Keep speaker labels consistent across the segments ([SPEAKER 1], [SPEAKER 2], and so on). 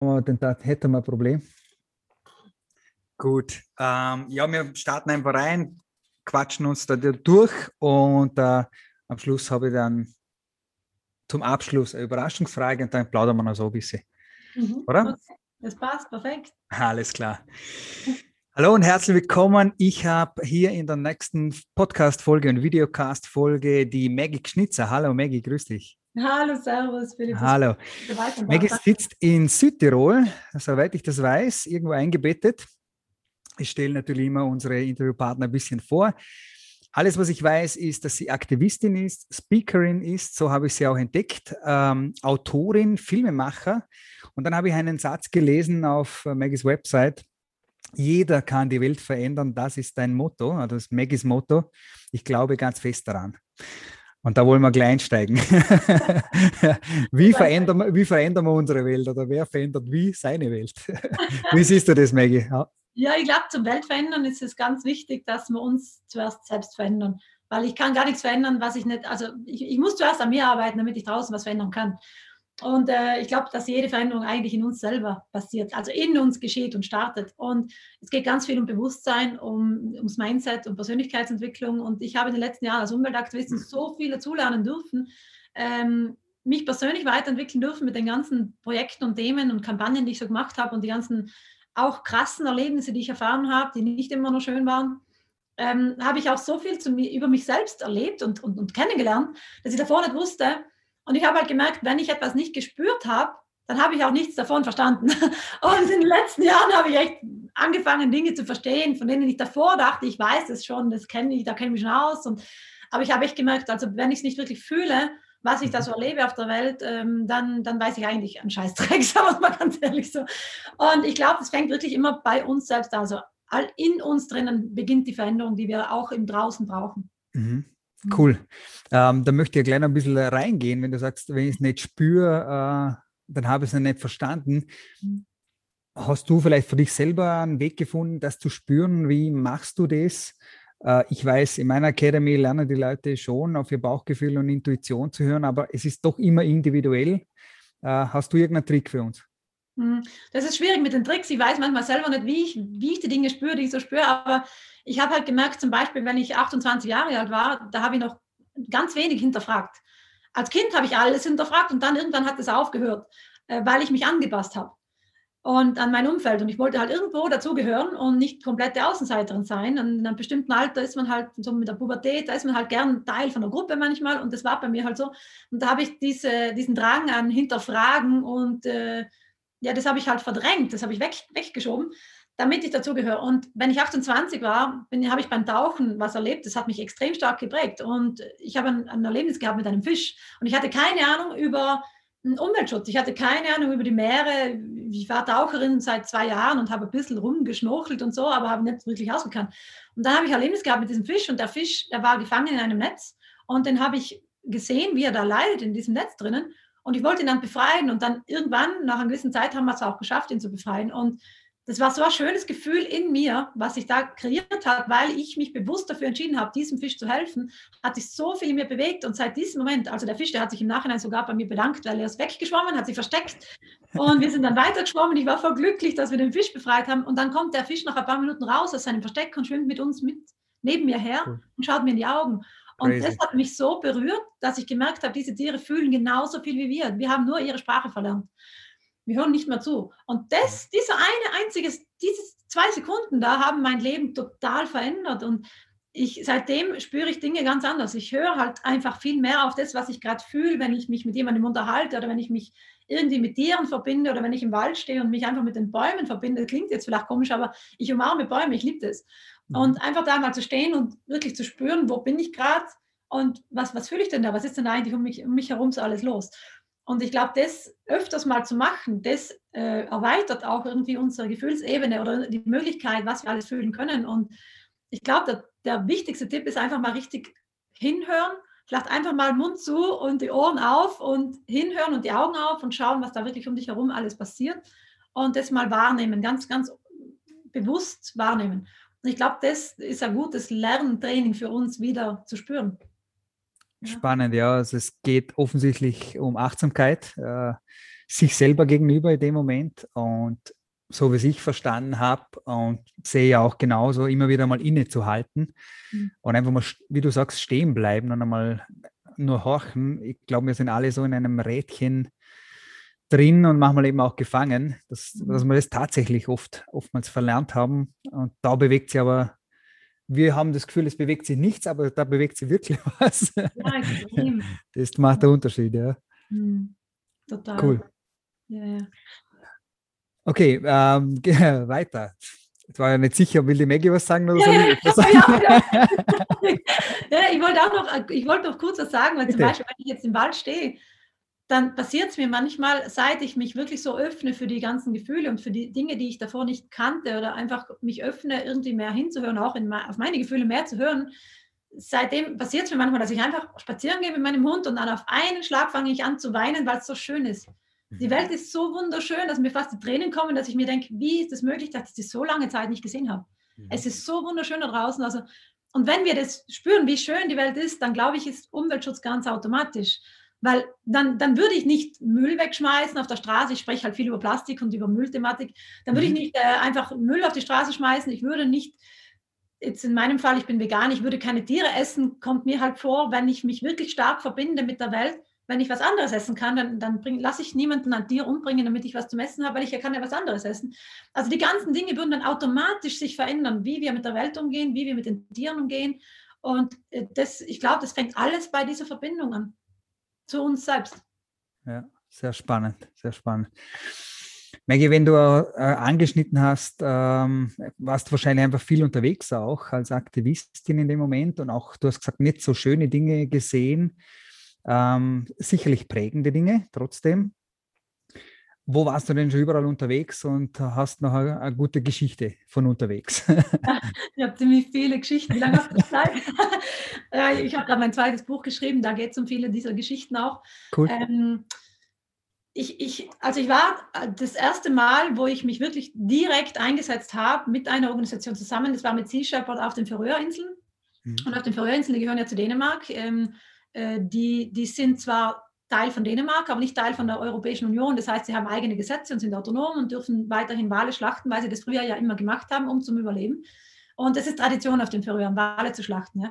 [SPEAKER 1] dann hätten wir ein Problem.
[SPEAKER 2] Gut. Ähm, ja, wir starten einfach rein, quatschen uns da durch und äh, am Schluss habe ich dann zum Abschluss eine Überraschungsfrage und dann plaudern wir noch so ein bisschen. Mhm. Oder?
[SPEAKER 3] Das passt, perfekt.
[SPEAKER 2] Alles klar. Hallo und herzlich willkommen. Ich habe hier in der nächsten Podcast-Folge und Videocast-Folge die Maggie Schnitzer. Hallo Maggie, grüß dich.
[SPEAKER 3] Hallo, Servus,
[SPEAKER 2] Philipp. Hallo. Maggie sitzt in Südtirol, soweit ich das weiß, irgendwo eingebettet. Ich stelle natürlich immer unsere Interviewpartner ein bisschen vor. Alles, was ich weiß, ist, dass sie Aktivistin ist, Speakerin ist, so habe ich sie auch entdeckt, ähm, Autorin, Filmemacher. Und dann habe ich einen Satz gelesen auf äh, Maggies Website. Jeder kann die Welt verändern, das ist dein Motto, also das ist Maggies Motto. Ich glaube ganz fest daran. Und da wollen wir gleich einsteigen. wie, verändern wir, wie verändern wir unsere Welt oder wer verändert wie seine Welt? wie siehst du das, Maggie?
[SPEAKER 3] Ja, ja ich glaube, zum Weltverändern ist es ganz wichtig, dass wir uns zuerst selbst verändern. Weil ich kann gar nichts verändern, was ich nicht, also ich, ich muss zuerst an mir arbeiten, damit ich draußen was verändern kann. Und äh, ich glaube, dass jede Veränderung eigentlich in uns selber passiert, also in uns geschieht und startet. Und es geht ganz viel um Bewusstsein, um, ums Mindset, um Persönlichkeitsentwicklung. Und ich habe in den letzten Jahren als Umweltaktivistin so viel dazulernen dürfen, ähm, mich persönlich weiterentwickeln dürfen mit den ganzen Projekten und Themen und Kampagnen, die ich so gemacht habe und die ganzen auch krassen Erlebnisse, die ich erfahren habe, die nicht immer nur schön waren. Ähm, habe ich auch so viel zu, über mich selbst erlebt und, und, und kennengelernt, dass ich davor nicht wusste, und ich habe halt gemerkt, wenn ich etwas nicht gespürt habe, dann habe ich auch nichts davon verstanden. Und in den letzten Jahren habe ich echt angefangen, Dinge zu verstehen, von denen ich davor dachte, ich weiß es schon, das kenne ich, da kenne ich mich schon aus. Und, aber ich habe echt gemerkt, also wenn ich es nicht wirklich fühle, was ich da so erlebe auf der Welt, ähm, dann, dann weiß ich eigentlich einen Scheißdreck, sagen wir mal ganz ehrlich so. Und ich glaube, es fängt wirklich immer bei uns selbst an. Also in uns drinnen beginnt die Veränderung, die wir auch im Draußen brauchen.
[SPEAKER 2] Mhm. Mhm. Cool. Ähm, da möchte ich gleich noch ein bisschen reingehen, wenn du sagst, wenn ich es nicht spüre, äh, dann habe ich es nicht verstanden. Mhm. Hast du vielleicht für dich selber einen Weg gefunden, das zu spüren? Wie machst du das? Äh, ich weiß, in meiner Academy lernen die Leute schon auf ihr Bauchgefühl und Intuition zu hören, aber es ist doch immer individuell. Äh, hast du irgendeinen Trick für uns?
[SPEAKER 3] Mhm. Das ist schwierig mit den Tricks. Ich weiß manchmal selber nicht, wie ich, wie ich die Dinge spüre, die ich so spüre, aber ich habe halt gemerkt, zum Beispiel, wenn ich 28 Jahre alt war, da habe ich noch ganz wenig hinterfragt. Als Kind habe ich alles hinterfragt und dann irgendwann hat es aufgehört, äh, weil ich mich angepasst habe und an mein Umfeld. Und ich wollte halt irgendwo dazugehören und nicht komplette Außenseiterin sein. Und in einem bestimmten Alter ist man halt so mit der Pubertät, da ist man halt gern Teil von der Gruppe manchmal. Und das war bei mir halt so. Und da habe ich diese, diesen Drang an Hinterfragen und äh, ja, das habe ich halt verdrängt, das habe ich weg, weggeschoben damit ich dazugehöre. Und wenn ich 28 war, habe ich beim Tauchen was erlebt, das hat mich extrem stark geprägt. Und ich habe ein, ein Erlebnis gehabt mit einem Fisch. Und ich hatte keine Ahnung über Umweltschutz. Ich hatte keine Ahnung über die Meere. Ich war Taucherin seit zwei Jahren und habe ein bisschen rumgeschnorchelt und so, aber habe nicht wirklich ausgekannt. Und dann habe ich ein Erlebnis gehabt mit diesem Fisch und der Fisch, der war gefangen in einem Netz und den habe ich gesehen, wie er da leidet in diesem Netz drinnen. Und ich wollte ihn dann befreien und dann irgendwann, nach einer gewissen Zeit, haben wir es auch geschafft, ihn zu befreien. Und das war so ein schönes Gefühl in mir, was sich da kreiert hat, weil ich mich bewusst dafür entschieden habe, diesem Fisch zu helfen, hat sich so viel in mir bewegt und seit diesem Moment, also der Fisch, der hat sich im Nachhinein sogar bei mir bedankt, weil er ist weggeschwommen, hat sich versteckt und wir sind dann weitergeschwommen. Ich war voll glücklich, dass wir den Fisch befreit haben und dann kommt der Fisch nach ein paar Minuten raus aus seinem Versteck und schwimmt mit uns mit neben mir her und schaut mir in die Augen. Und Crazy. das hat mich so berührt, dass ich gemerkt habe, diese Tiere fühlen genauso viel wie wir. Wir haben nur ihre Sprache verlernt wir hören nicht mehr zu. Und das, dieser eine einzige, diese zwei Sekunden da haben mein Leben total verändert. Und ich, seitdem spüre ich Dinge ganz anders. Ich höre halt einfach viel mehr auf das, was ich gerade fühle, wenn ich mich mit jemandem unterhalte oder wenn ich mich irgendwie mit Tieren verbinde oder wenn ich im Wald stehe und mich einfach mit den Bäumen verbinde. Klingt jetzt vielleicht komisch, aber ich umarme Bäume, ich liebe das. Mhm. Und einfach da mal zu stehen und wirklich zu spüren, wo bin ich gerade und was, was fühle ich denn da? Was ist denn eigentlich um mich, um mich herum so alles los? Und ich glaube, das öfters mal zu machen, das äh, erweitert auch irgendwie unsere Gefühlsebene oder die Möglichkeit, was wir alles fühlen können. Und ich glaube, der, der wichtigste Tipp ist einfach mal richtig hinhören, vielleicht einfach mal Mund zu und die Ohren auf und hinhören und die Augen auf und schauen, was da wirklich um dich herum alles passiert und das mal wahrnehmen, ganz, ganz bewusst wahrnehmen. Ich glaube, das ist ein gutes Lerntraining für uns wieder zu spüren.
[SPEAKER 2] Spannend, ja. Also es geht offensichtlich um Achtsamkeit, äh, sich selber gegenüber in dem Moment und so wie ich verstanden habe und sehe ja auch genauso, immer wieder mal innezuhalten mhm. und einfach mal, wie du sagst, stehen bleiben und einmal nur horchen. Ich glaube, wir sind alle so in einem Rädchen drin und manchmal eben auch gefangen, dass, mhm. dass wir das tatsächlich oft, oftmals verlernt haben. Und da bewegt sich aber, wir haben das Gefühl, es bewegt sich nichts, aber da bewegt sich wirklich was. Ja, Das macht der Unterschied, ja. Mhm. Total. Cool. Ja, ja. Okay, ähm, weiter. Ich war ja nicht sicher, will die Maggie was sagen oder ja, so? Ja, was sagen?
[SPEAKER 3] Ja, ja. ich wollte auch noch, ich wollte noch kurz was sagen, weil Bitte. zum Beispiel, wenn ich jetzt im Wald stehe, dann passiert es mir manchmal, seit ich mich wirklich so öffne für die ganzen Gefühle und für die Dinge, die ich davor nicht kannte oder einfach mich öffne, irgendwie mehr hinzuhören, auch in, auf meine Gefühle mehr zu hören. Seitdem passiert es mir manchmal, dass ich einfach spazieren gehe mit meinem Hund und dann auf einen Schlag fange ich an zu weinen, weil es so schön ist. Die mhm. Welt ist so wunderschön, dass mir fast die Tränen kommen, dass ich mir denke, wie ist es das möglich, dass ich das so lange Zeit nicht gesehen habe? Mhm. Es ist so wunderschön da draußen. Also, und wenn wir das spüren, wie schön die Welt ist, dann glaube ich, ist Umweltschutz ganz automatisch. Weil dann, dann würde ich nicht Müll wegschmeißen auf der Straße. Ich spreche halt viel über Plastik und über Müllthematik. Dann würde ich mhm. nicht äh, einfach Müll auf die Straße schmeißen. Ich würde nicht, jetzt in meinem Fall, ich bin vegan, ich würde keine Tiere essen, kommt mir halt vor, wenn ich mich wirklich stark verbinde mit der Welt, wenn ich was anderes essen kann, dann, dann lasse ich niemanden an Tier umbringen, damit ich was zum Essen habe, weil ich ja kann ja was anderes essen. Also die ganzen Dinge würden dann automatisch sich verändern, wie wir mit der Welt umgehen, wie wir mit den Tieren umgehen. Und äh, das, ich glaube, das fängt alles bei dieser Verbindung an, zu uns selbst.
[SPEAKER 2] Ja, sehr spannend, sehr spannend. Maggie, wenn du äh, angeschnitten hast, ähm, warst du wahrscheinlich einfach viel unterwegs auch als Aktivistin in dem Moment und auch, du hast gesagt, nicht so schöne Dinge gesehen. Ähm, sicherlich prägende Dinge trotzdem. Wo warst du denn schon überall unterwegs und hast noch eine, eine gute Geschichte von unterwegs?
[SPEAKER 3] ich habe ziemlich viele Geschichten. Wie lange hast du Zeit? ich habe gerade mein zweites Buch geschrieben, da geht es um viele dieser Geschichten auch. Cool. Ähm, ich, ich, also ich war das erste Mal, wo ich mich wirklich direkt eingesetzt habe mit einer Organisation zusammen, das war mit Sea Shepherd auf den Färöerinseln. Mhm. Und auf den Färöerinseln, die gehören ja zu Dänemark, ähm, äh, die, die sind zwar Teil von Dänemark, aber nicht Teil von der Europäischen Union. Das heißt, sie haben eigene Gesetze und sind autonom und dürfen weiterhin Wale schlachten, weil sie das früher ja immer gemacht haben, um zum Überleben. Und es ist Tradition auf den Färöern, Wale zu schlachten. Ja.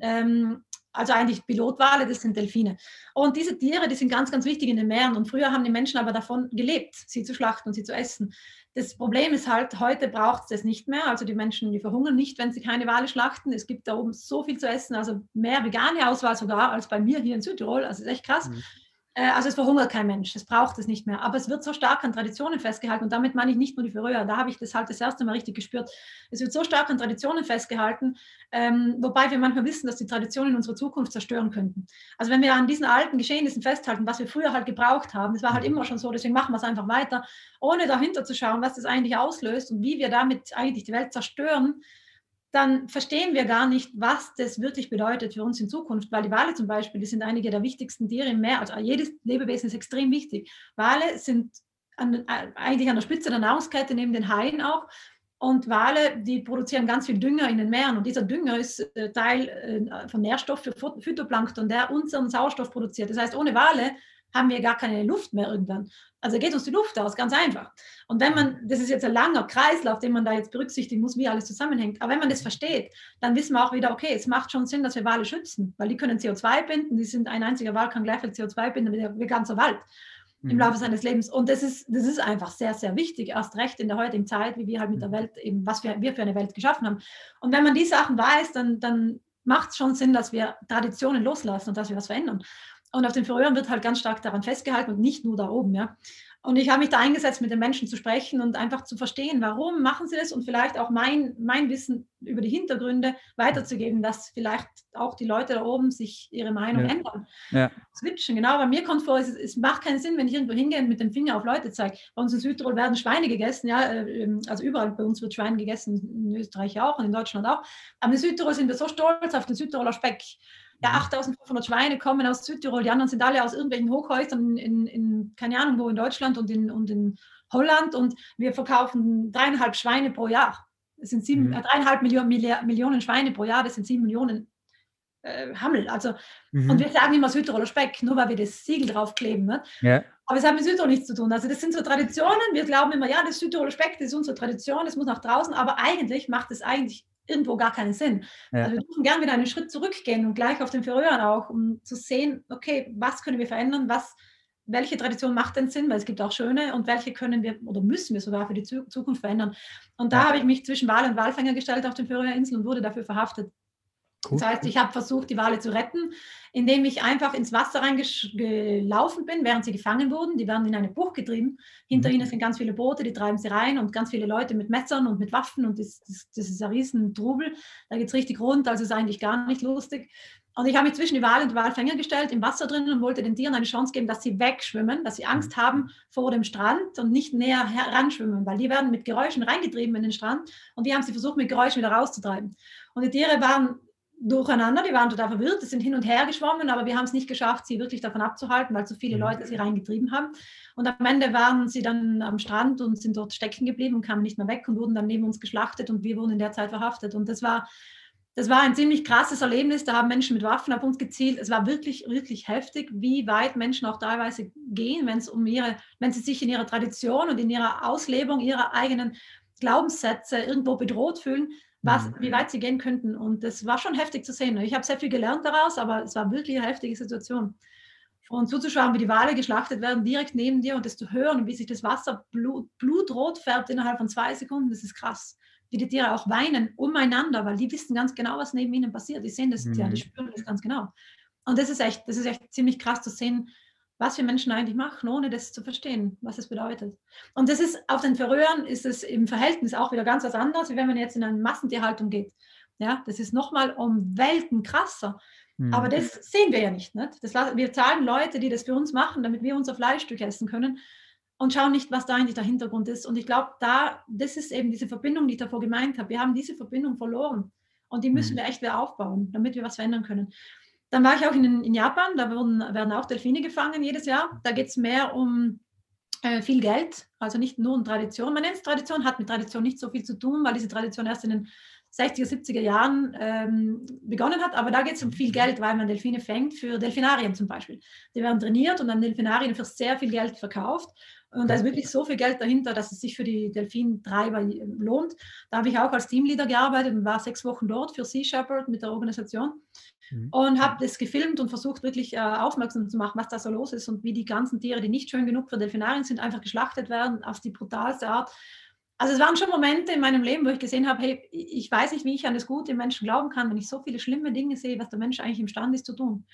[SPEAKER 3] Ähm, also eigentlich Pilotwale, das sind Delfine. Und diese Tiere, die sind ganz, ganz wichtig in den Meeren. Und früher haben die Menschen aber davon gelebt, sie zu schlachten und sie zu essen. Das Problem ist halt, heute braucht es das nicht mehr. Also die Menschen, die verhungern nicht, wenn sie keine Wale schlachten. Es gibt da oben so viel zu essen, also mehr vegane Auswahl sogar als bei mir hier in Südtirol. Also ist echt krass. Mhm. Äh, also es verhungert kein Mensch, es braucht es nicht mehr. Aber es wird so stark an Traditionen festgehalten und damit meine ich nicht nur die Färöer, da habe ich das halt das erste Mal richtig gespürt. Es wird so stark an Traditionen festgehalten, ähm, wobei wir manchmal wissen, dass die Traditionen unsere Zukunft zerstören könnten. Also wenn wir an diesen alten Geschehnissen festhalten, was wir früher halt gebraucht haben, das war halt mhm. immer schon so, deswegen machen wir es einfach weiter, ohne dahinter zu schauen, was das eigentlich auslöst und wie wir damit eigentlich die Welt zerstören, dann verstehen wir gar nicht, was das wirklich bedeutet für uns in Zukunft, weil die Wale zum Beispiel, die sind einige der wichtigsten Tiere im Meer. Also jedes Lebewesen ist extrem wichtig. Wale sind an, eigentlich an der Spitze der Nahrungskette neben den Haien auch. Und Wale, die produzieren ganz viel Dünger in den Meeren. Und dieser Dünger ist äh, Teil äh, von Nährstoff für Phytoplankton, der unseren Sauerstoff produziert. Das heißt, ohne Wale haben wir gar keine Luft mehr irgendwann. Also geht uns die Luft aus, ganz einfach. Und wenn man, das ist jetzt ein langer Kreislauf, den man da jetzt berücksichtigen muss, wie alles zusammenhängt, aber wenn man das versteht, dann wissen wir auch wieder, okay, es macht schon Sinn, dass wir Wale schützen, weil die können CO2 binden, die sind ein einziger Wal kann gleich viel CO2 binden wie der ganze Wald im mhm. Laufe seines Lebens. Und das ist, das ist einfach sehr, sehr wichtig, erst recht in der heutigen Zeit, wie wir halt mit der mhm. Welt eben, was wir, wir für eine Welt geschaffen haben. Und wenn man die Sachen weiß, dann, dann macht es schon Sinn, dass wir Traditionen loslassen und dass wir was verändern. Und auf den Färöern wird halt ganz stark daran festgehalten und nicht nur da oben. Ja. Und ich habe mich da eingesetzt, mit den Menschen zu sprechen und einfach zu verstehen, warum machen sie das und vielleicht auch mein, mein Wissen über die Hintergründe weiterzugeben, dass vielleicht auch die Leute da oben sich ihre Meinung ja. ändern. Ja. Switchen, genau. Bei mir kommt vor, es, es, macht keinen Sinn, wenn ich irgendwo hingehe und mit dem Finger auf Leute zeige. Bei uns in Südtirol werden Schweine gegessen, ja, äh, ähm, also überall bei uns wird Schwein gegessen, in Österreich auch und in Deutschland auch. Aber in Südtirol sind wir so stolz auf den Südtiroler Speck ja, 8500 mhm. Schweine kommen aus Südtirol, die anderen sind alle aus irgendwelchen Hochhäusern in, in keine Ahnung wo, in Deutschland und in, und in Holland und wir verkaufen dreieinhalb Schweine pro Jahr. Das sind sieben, mhm. äh, dreieinhalb Millionen, Millionen Schweine pro Jahr, das sind sieben Millionen äh, Hammel. Also, mhm. Und wir sagen immer Südtiroler Speck, nur weil wir das Siegel draufkleben. Ne? Ja. Aber es hat mit Südtirol nichts zu tun. Also das sind so Traditionen. Wir glauben immer, ja, das Südtiroler Speck, das ist unsere Tradition, das muss nach draußen. Aber eigentlich macht es eigentlich irgendwo gar keinen Sinn. Ja. Also wir dürfen gerne wieder einen Schritt zurückgehen und gleich auf den Färöern auch, um zu sehen, okay, was können wir verändern, was, welche Tradition macht denn Sinn, weil es gibt auch schöne und welche können wir oder müssen wir sogar für die Zukunft verändern. Und da ja. habe ich mich zwischen Wal und Walfänger gestellt auf den Färöerinseln und wurde dafür verhaftet. Cool. Das heißt, ich habe versucht, die Wale zu retten, indem ich einfach ins Wasser reingelaufen bin, während sie gefangen wurden. Die werden in eine Bucht getrieben. Hinter mhm. ihnen sind ganz viele Boote, die treiben sie rein und ganz viele Leute mit Messern und mit Waffen und das, das, das ist ein riesen Trubel. Da geht es richtig rund, also ist eigentlich gar nicht lustig. Und ich habe mich zwischen die Wale und die Walfänger gestellt, im Wasser drin und wollte den Tieren eine Chance geben, dass sie wegschwimmen, dass sie Angst mhm. haben vor dem Strand und nicht näher heranschwimmen, weil die werden mit Geräuschen reingetrieben in den Strand und die haben sie versucht, mit Geräuschen wieder rauszutreiben. Und die Tiere waren durcheinander, die waren total verwirrt, die sind hin und her geschwommen, aber wir haben es nicht geschafft, sie wirklich davon abzuhalten, weil so viele mhm. Leute sie reingetrieben haben. Und am Ende waren sie dann am Strand und sind dort stecken geblieben und kamen nicht mehr weg und wurden dann neben uns geschlachtet und wir wurden in der Zeit verhaftet. Und das war, das war ein ziemlich krasses Erlebnis. Da haben Menschen mit Waffen auf uns gezielt. Es war wirklich, wirklich heftig, wie weit Menschen auch teilweise gehen, wenn es um ihre, wenn sie sich in ihrer Tradition und in ihrer Auslebung ihrer eigenen Glaubenssätze irgendwo bedroht fühlen was, mhm. wie weit sie gehen könnten. Und das war schon heftig zu sehen. Ich habe sehr viel gelernt daraus, aber es war wirklich eine heftige Situation. Und zuzuschauen, wie die Wale geschlachtet werden, direkt neben dir und das zu hören, wie sich das Wasser blut, blutrot färbt innerhalb von zwei Sekunden, das ist krass. Wie die Tiere auch weinen umeinander, weil die wissen ganz genau, was neben ihnen passiert. Die sehen das, mhm. ja, die spüren das ganz genau. Und das ist echt, das ist echt ziemlich krass zu sehen, was wir Menschen eigentlich machen, ohne das zu verstehen, was es bedeutet. Und das ist auf den Färöern ist es im Verhältnis auch wieder ganz was anderes, wie wenn man jetzt in eine Massentierhaltung geht. Ja, das ist nochmal um Welten krasser. Mhm. Aber das sehen wir ja nicht. nicht? Das, wir zahlen Leute, die das für uns machen, damit wir unser Fleischstück essen können und schauen nicht, was da eigentlich der Hintergrund ist. Und ich glaube, da, das ist eben diese Verbindung, die ich davor gemeint habe. Wir haben diese Verbindung verloren und die müssen mhm. wir echt wieder aufbauen, damit wir was verändern können. Dann war ich auch in, in Japan, da wurden, werden auch Delfine gefangen jedes Jahr. Da geht es mehr um äh, viel Geld, also nicht nur um Tradition. Man nennt es Tradition, hat mit Tradition nicht so viel zu tun, weil diese Tradition erst in den 60er, 70er Jahren ähm, begonnen hat. Aber da geht es um viel Geld, weil man Delfine fängt für Delfinarien zum Beispiel. Die werden trainiert und an Delfinarien für sehr viel Geld verkauft. Und da ist wirklich so viel Geld dahinter, dass es sich für die Delfintreiber lohnt. Da habe ich auch als Teamleader gearbeitet und war sechs Wochen dort für Sea Shepherd mit der Organisation mhm. und habe das gefilmt und versucht wirklich äh, aufmerksam zu machen, was da so los ist und wie die ganzen Tiere, die nicht schön genug für Delfinarien sind, einfach geschlachtet werden auf die brutalste Art. Also es waren schon Momente in meinem Leben, wo ich gesehen habe, hey, ich weiß nicht, wie ich an das Gute im Menschen glauben kann, wenn ich so viele schlimme Dinge sehe, was der Mensch eigentlich imstande ist zu tun.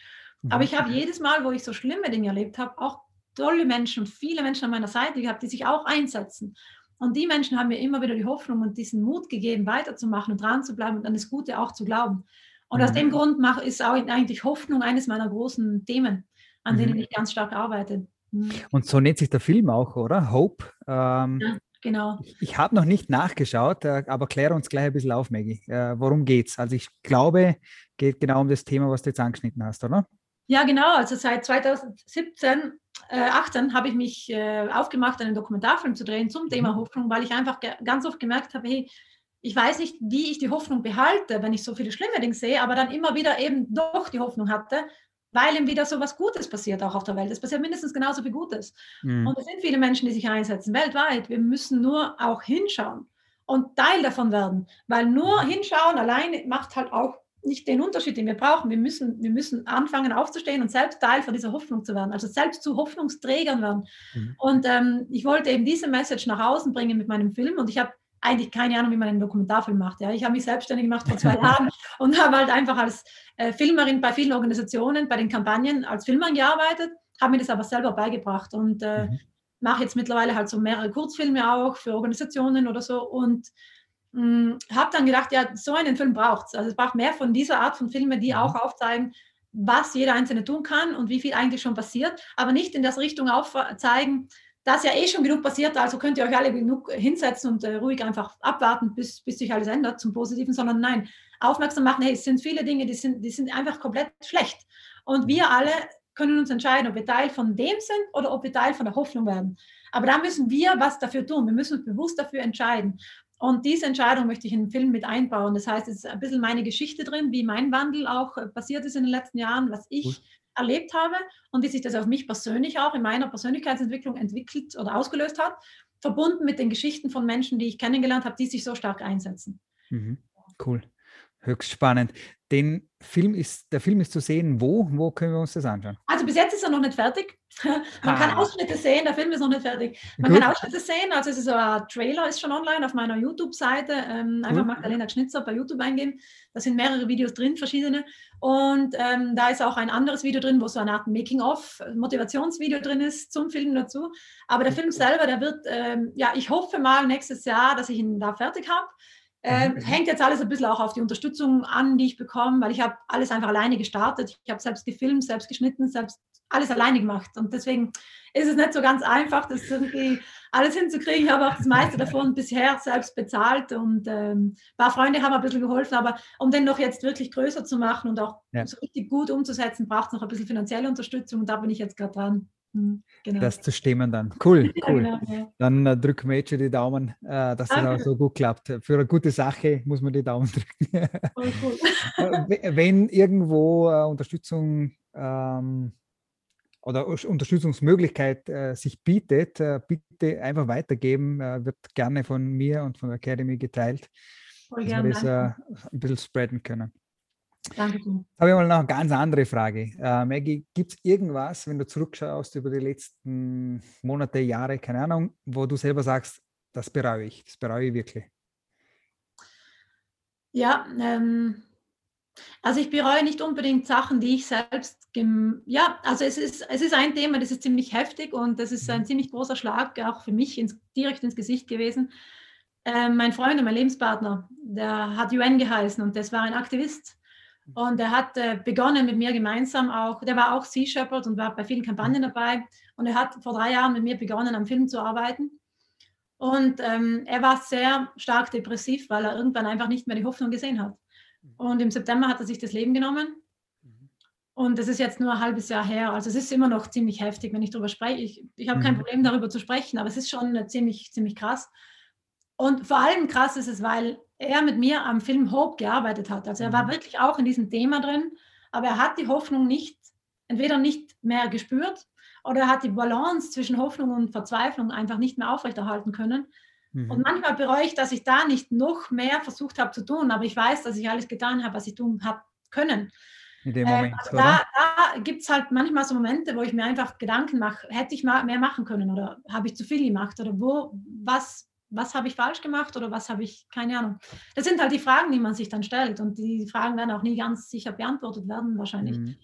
[SPEAKER 3] Mhm. Aber ich habe jedes Mal, wo ich so schlimme Dinge erlebt habe, auch tolle Menschen und viele Menschen an meiner Seite gehabt, die sich auch einsetzen. Und die Menschen haben mir immer wieder die Hoffnung und diesen Mut gegeben, weiterzumachen und dran zu bleiben und an das Gute auch zu glauben. Und mhm. aus dem Grund mache, ist auch eigentlich Hoffnung eines meiner großen Themen, an mhm. denen ich ganz stark arbeite.
[SPEAKER 2] Mhm. Und so nennt sich der Film auch, oder? Hope.
[SPEAKER 3] Ähm, ja, genau.
[SPEAKER 2] Ich, ich habe noch nicht nachgeschaut, äh, aber kläre uns gleich ein bisschen auf, Maggie. Äh, worum geht es? Also ich glaube, geht genau um das Thema, was du jetzt angeschnitten hast, oder?
[SPEAKER 3] Ja, genau. Also seit 2017 äh, 18 habe ich mich äh, aufgemacht, einen Dokumentarfilm zu drehen zum Thema mhm. Hoffnung, weil ich einfach ganz oft gemerkt habe, hey, ich weiß nicht, wie ich die Hoffnung behalte, wenn ich so viele schlimme Dinge sehe, aber dann immer wieder eben doch die Hoffnung hatte, weil eben wieder so was Gutes passiert auch auf der Welt. Es passiert mindestens genauso viel Gutes. Mhm. Und es sind viele Menschen, die sich einsetzen, weltweit. Wir müssen nur auch hinschauen und Teil davon werden, weil nur mhm. hinschauen alleine macht halt auch nicht den Unterschied, den wir brauchen. Wir müssen, wir müssen anfangen aufzustehen und selbst Teil von dieser Hoffnung zu werden, also selbst zu Hoffnungsträgern werden. Mhm. Und ähm, ich wollte eben diese Message nach außen bringen mit meinem Film und ich habe eigentlich keine Ahnung, wie man einen Dokumentarfilm macht. Ja. Ich habe mich selbstständig gemacht vor zwei Jahren und habe halt einfach als äh, Filmerin bei vielen Organisationen, bei den Kampagnen als Filmerin gearbeitet, habe mir das aber selber beigebracht und äh, mhm. mache jetzt mittlerweile halt so mehrere Kurzfilme auch für Organisationen oder so und habe dann gedacht, ja, so einen Film braucht es. Also es braucht mehr von dieser Art von Filmen, die mhm. auch aufzeigen, was jeder Einzelne tun kann und wie viel eigentlich schon passiert, aber nicht in das Richtung aufzeigen, dass ja eh schon genug passiert, also könnt ihr euch alle genug hinsetzen und äh, ruhig einfach abwarten, bis, bis sich alles ändert zum Positiven, sondern nein, aufmerksam machen, hey, es sind viele Dinge, die sind, die sind einfach komplett schlecht. Und wir mhm. alle können uns entscheiden, ob wir Teil von dem sind oder ob wir Teil von der Hoffnung werden. Aber da müssen wir was dafür tun. Wir müssen uns bewusst dafür entscheiden. Und diese Entscheidung möchte ich in den Film mit einbauen. Das heißt, es ist ein bisschen meine Geschichte drin, wie mein Wandel auch äh, passiert ist in den letzten Jahren, was ich erlebt habe und wie sich das auf mich persönlich auch in meiner Persönlichkeitsentwicklung entwickelt oder ausgelöst hat, verbunden mit den Geschichten von Menschen, die ich kennengelernt habe, die sich so stark einsetzen.
[SPEAKER 2] Mhm. Cool. Höchst spannend. Den Film ist, der Film ist zu sehen, wo? Wo können wir uns das anschauen?
[SPEAKER 3] Also bis jetzt ist er noch nicht fertig. Man ah. kann Ausschnitte sehen, der Film ist noch nicht fertig. Man Gut. kann Ausschnitte sehen, also es ist so ein Trailer, ist schon online auf meiner YouTube-Seite. Ähm, einfach Magdalena Schnitzer bei YouTube eingeben. Da sind mehrere Videos drin, verschiedene. Und ähm, da ist auch ein anderes Video drin, wo so eine Art Making-of, Motivationsvideo drin ist zum Film dazu. Aber der Film selber, der wird, ähm, ja, ich hoffe mal nächstes Jahr, dass ich ihn da fertig habe. Mhm. hängt jetzt alles ein bisschen auch auf die Unterstützung an, die ich bekomme, weil ich habe alles einfach alleine gestartet. Ich habe selbst gefilmt, selbst geschnitten, selbst alles alleine gemacht. Und deswegen ist es nicht so ganz einfach, das irgendwie alles hinzukriegen. Ich habe auch das meiste davon bisher selbst bezahlt und ähm, ein paar Freunde haben ein bisschen geholfen. Aber um den noch jetzt wirklich größer zu machen und auch ja. so richtig gut umzusetzen, braucht es noch ein bisschen finanzielle Unterstützung. Und da bin ich jetzt gerade dran.
[SPEAKER 2] Hm, genau. Das zu stimmen dann. Cool, cool. Ja, genau, ja. Dann äh, drücken wir jetzt schon die Daumen, äh, dass Danke. das auch so gut klappt. Für eine gute Sache muss man die Daumen drücken. Äh, wenn irgendwo äh, Unterstützung ähm, oder Unterstützungsmöglichkeit äh, sich bietet, äh, bitte einfach weitergeben. wird gerne von mir und von der Academy geteilt, Voll dass gern, wir das ein bisschen spreaden können. Danke. Jetzt habe ich mal noch eine ganz andere Frage. Äh, Maggie, gibt es irgendwas, wenn du zurückschaust über die letzten Monate, Jahre, keine Ahnung, wo du selber sagst, das bereue ich, das bereue ich wirklich?
[SPEAKER 3] Ja, ähm, also ich bereue nicht unbedingt Sachen, die ich selbst, ja, also es ist, es ist ein Thema, das ist ziemlich heftig und das ist ein mhm. ziemlich großer Schlag, auch für mich ins, direkt ins Gesicht gewesen. Ähm, mein Freund und mein Lebenspartner, der hat UN geheißen und das war ein Aktivist und er hat äh, begonnen mit mir gemeinsam auch, der war auch Sea Shepherd und war bei vielen Kampagnen dabei. Und er hat vor drei Jahren mit mir begonnen, am Film zu arbeiten. Und ähm, er war sehr stark depressiv, weil er irgendwann einfach nicht mehr die Hoffnung gesehen hat. Und im September hat er sich das Leben genommen. Und das ist jetzt nur ein halbes Jahr her. Also es ist immer noch ziemlich heftig, wenn ich darüber spreche. Ich, ich habe kein mhm. Problem darüber zu sprechen, aber es ist schon ziemlich, ziemlich krass. Und vor allem krass ist es, weil er mit mir am Film Hope gearbeitet hat. Also er war mhm. wirklich auch in diesem Thema drin, aber er hat die Hoffnung nicht, entweder nicht mehr gespürt oder er hat die Balance zwischen Hoffnung und Verzweiflung einfach nicht mehr aufrechterhalten können. Mhm. Und manchmal bereue ich, dass ich da nicht noch mehr versucht habe zu tun, aber ich weiß, dass ich alles getan habe, was ich tun habe können. In dem Moment, äh, da, da gibt es halt manchmal so Momente, wo ich mir einfach Gedanken mache, hätte ich mal mehr machen können oder habe ich zu viel gemacht oder wo, was, was habe ich falsch gemacht oder was habe ich, keine Ahnung. Das sind halt die Fragen, die man sich dann stellt und die Fragen werden auch nie ganz sicher beantwortet werden wahrscheinlich. Mhm.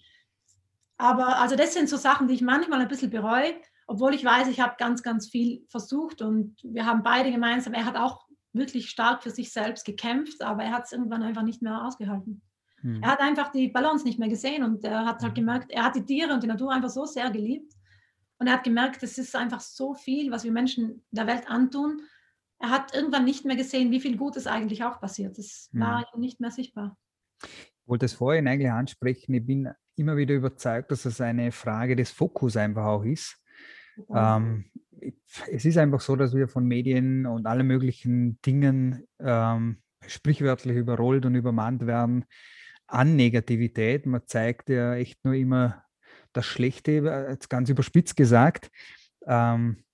[SPEAKER 3] Aber also das sind so Sachen, die ich manchmal ein bisschen bereue, obwohl ich weiß, ich habe ganz, ganz viel versucht und wir haben beide gemeinsam, er hat auch wirklich stark für sich selbst gekämpft, aber er hat es irgendwann einfach nicht mehr ausgehalten. Mhm. Er hat einfach die Balance nicht mehr gesehen und er hat halt mhm. gemerkt, er hat die Tiere und die Natur einfach so sehr geliebt und er hat gemerkt, es ist einfach so viel, was wir Menschen der Welt antun er hat irgendwann nicht mehr gesehen, wie viel Gutes eigentlich auch passiert. Das hm. war ihm nicht mehr sichtbar.
[SPEAKER 2] Ich wollte es vorhin eigentlich ansprechen. Ich bin immer wieder überzeugt, dass es eine Frage des Fokus einfach auch ist. Ähm, es ist einfach so, dass wir von Medien und allen möglichen Dingen ähm, sprichwörtlich überrollt und übermannt werden an Negativität. Man zeigt ja echt nur immer das Schlechte, ganz überspitzt gesagt. Ähm,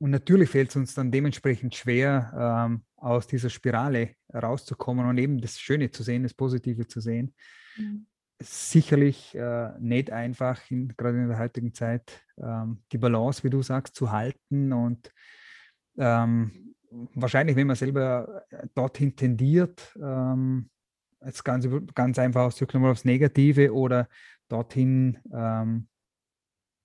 [SPEAKER 2] und natürlich fällt es uns dann dementsprechend schwer, ähm, aus dieser Spirale rauszukommen und eben das Schöne zu sehen, das Positive zu sehen. Mhm. Sicherlich äh, nicht einfach, in, gerade in der heutigen Zeit, ähm, die Balance, wie du sagst, zu halten und ähm, wahrscheinlich, wenn man selber äh, dorthin tendiert, ähm, jetzt ganz, ganz einfach mal aufs Negative oder dorthin ähm,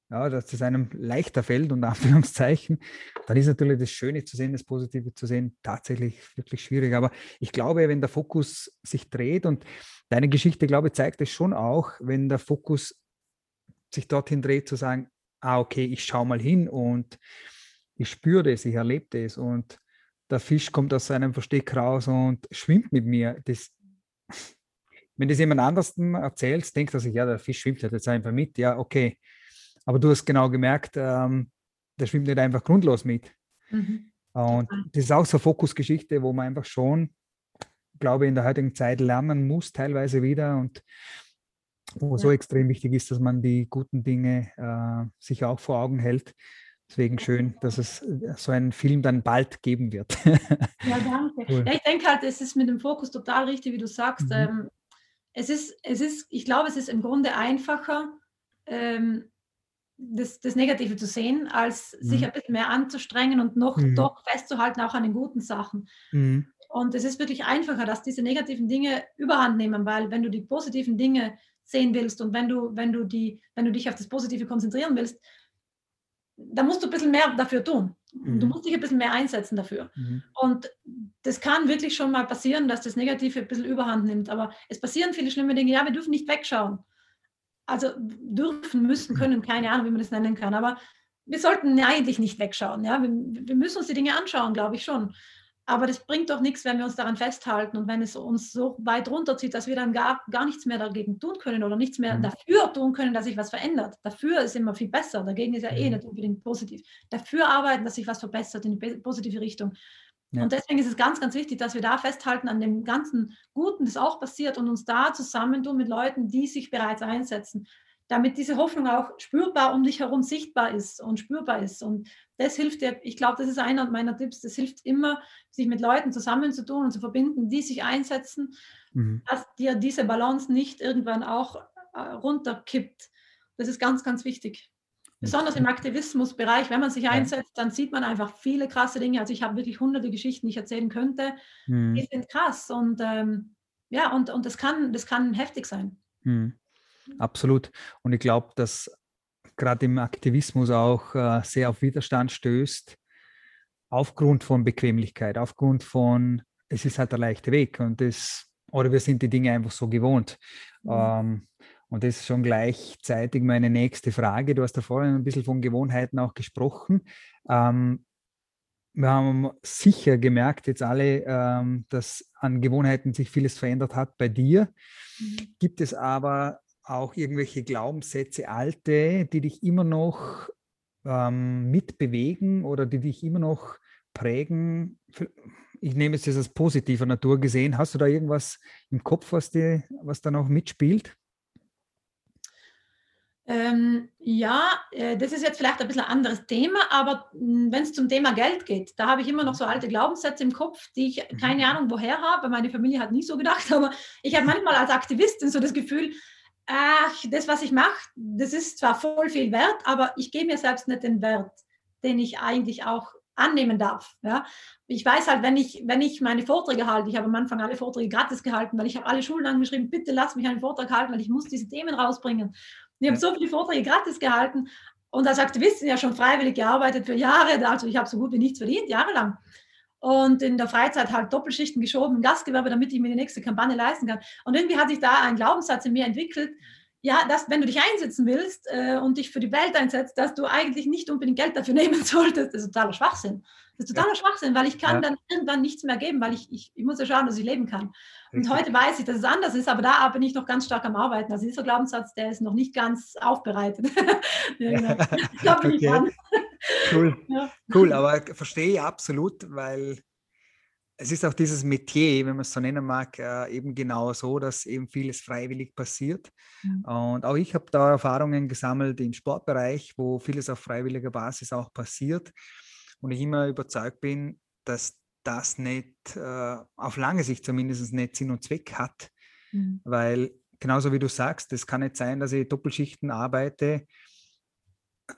[SPEAKER 2] ja, dass es einem leichter fällt, und Anführungszeichen, dann ist natürlich das Schöne zu sehen, das Positive zu sehen, tatsächlich wirklich schwierig. Aber ich glaube, wenn der Fokus sich dreht und deine Geschichte, glaube ich, zeigt es schon auch, wenn der Fokus sich dorthin dreht, zu sagen, ah, okay, ich schaue mal hin und ich spüre das, ich erlebe das und der Fisch kommt aus seinem Versteck raus und schwimmt mit mir. Das, wenn das jemand anders erzählt, denkt er sich, ja, der Fisch schwimmt jetzt einfach mit, ja, okay. Aber du hast genau gemerkt, ähm, der schwimmt nicht einfach grundlos mit. Mhm. Und das ist auch so eine Fokusgeschichte, wo man einfach schon, glaube ich, in der heutigen Zeit lernen muss, teilweise wieder. Und wo ja. so extrem wichtig ist, dass man die guten Dinge äh, sich auch vor Augen hält. Deswegen schön, dass es äh, so einen Film dann bald geben wird.
[SPEAKER 3] ja, danke. Cool. Ja, ich denke halt, es ist mit dem Fokus total richtig, wie du sagst. Mhm. Ähm, es ist, es ist, ich glaube, es ist im Grunde einfacher, ähm, das, das, Negative zu sehen, als mhm. sich ein bisschen mehr anzustrengen und noch mhm. doch festzuhalten, auch an den guten Sachen. Mhm. Und es ist wirklich einfacher, dass diese negativen Dinge überhand nehmen, weil wenn du die positiven Dinge sehen willst und wenn du, wenn du, die, wenn du dich auf das Positive konzentrieren willst, da musst du ein bisschen mehr dafür tun. Mhm. Du musst dich ein bisschen mehr einsetzen dafür. Mhm. Und das kann wirklich schon mal passieren, dass das Negative ein bisschen überhand nimmt. Aber es passieren viele schlimme Dinge. Ja, wir dürfen nicht wegschauen. Also dürfen, müssen, mhm. können, keine Ahnung, wie man das nennen kann. Aber wir sollten eigentlich nicht wegschauen. Ja? Wir, wir müssen uns die Dinge anschauen, glaube ich schon. Aber das bringt doch nichts, wenn wir uns daran festhalten und wenn es uns so weit runterzieht, dass wir dann gar, gar nichts mehr dagegen tun können oder nichts mehr mhm. dafür tun können, dass sich was verändert. Dafür ist immer viel besser. Dagegen ist ja eh mhm. nicht unbedingt positiv. Dafür arbeiten, dass sich was verbessert in die positive Richtung. Ja. Und deswegen ist es ganz, ganz wichtig, dass wir da festhalten an dem ganzen Guten, das auch passiert und uns da zusammentun mit Leuten, die sich bereits einsetzen damit diese Hoffnung auch spürbar um dich herum sichtbar ist und spürbar ist. Und das hilft dir, ich glaube, das ist einer meiner Tipps, das hilft immer, sich mit Leuten zusammenzutun und zu verbinden, die sich einsetzen, mhm. dass dir diese Balance nicht irgendwann auch äh, runterkippt. Das ist ganz, ganz wichtig. Besonders im Aktivismusbereich, wenn man sich einsetzt, dann sieht man einfach viele krasse Dinge. Also ich habe wirklich hunderte Geschichten, die ich erzählen könnte. Mhm. Die sind krass und ähm, ja, und, und das, kann, das kann heftig sein.
[SPEAKER 2] Mhm. Absolut. Und ich glaube, dass gerade im Aktivismus auch äh, sehr auf Widerstand stößt, aufgrund von Bequemlichkeit, aufgrund von, es ist halt der leichte Weg und das, oder wir sind die Dinge einfach so gewohnt. Mhm. Ähm, und das ist schon gleichzeitig meine nächste Frage. Du hast da vorhin ein bisschen von Gewohnheiten auch gesprochen. Ähm, wir haben sicher gemerkt, jetzt alle, ähm, dass an Gewohnheiten sich vieles verändert hat bei dir. Mhm. Gibt es aber auch irgendwelche Glaubenssätze, alte, die dich immer noch ähm, mitbewegen oder die dich immer noch prägen? Ich nehme es jetzt als positiver Natur gesehen. Hast du da irgendwas im Kopf, was, die, was da noch mitspielt?
[SPEAKER 3] Ähm, ja, äh, das ist jetzt vielleicht ein bisschen ein anderes Thema, aber hm, wenn es zum Thema Geld geht, da habe ich immer noch so alte Glaubenssätze im Kopf, die ich mhm. keine Ahnung woher habe. Meine Familie hat nie so gedacht, aber ich habe manchmal als Aktivistin so das Gefühl, ach, das, was ich mache, das ist zwar voll viel wert, aber ich gebe mir selbst nicht den Wert, den ich eigentlich auch annehmen darf. Ja? Ich weiß halt, wenn ich, wenn ich meine Vorträge halte, ich habe am Anfang alle Vorträge gratis gehalten, weil ich habe alle Schulen angeschrieben, bitte lass mich einen Vortrag halten, weil ich muss diese Themen rausbringen. Ich habe so viele Vorträge gratis gehalten und als Aktivistin ja schon freiwillig gearbeitet für Jahre, also ich habe so gut wie nichts verdient, jahrelang und in der Freizeit halt Doppelschichten geschoben, Gastgewerbe, damit ich mir die nächste Kampagne leisten kann. Und irgendwie hat sich da ein Glaubenssatz in mir entwickelt, ja, dass wenn du dich einsetzen willst äh, und dich für die Welt einsetzt, dass du eigentlich nicht unbedingt Geld dafür nehmen solltest. Das ist totaler Schwachsinn. Das ist totaler ja. Schwachsinn, weil ich kann ja. dann irgendwann nichts mehr geben, weil ich, ich, ich muss ja schauen, dass ich leben kann. Und heute weiß ich, dass es anders ist, aber da bin ich noch ganz stark am Arbeiten. Also dieser Glaubenssatz, der ist noch nicht ganz aufbereitet. ja, genau. Ich glaube
[SPEAKER 2] nicht okay. Cool. Ja. Cool, aber verstehe ich absolut, weil es ist auch dieses Metier, wenn man es so nennen mag, äh, eben genau so, dass eben vieles freiwillig passiert. Mhm. Und auch ich habe da Erfahrungen gesammelt im Sportbereich, wo vieles auf freiwilliger Basis auch passiert. Und ich immer überzeugt bin, dass das nicht, äh, auf lange Sicht zumindest nicht Sinn und Zweck hat. Mhm. Weil genauso wie du sagst, es kann nicht sein, dass ich Doppelschichten arbeite,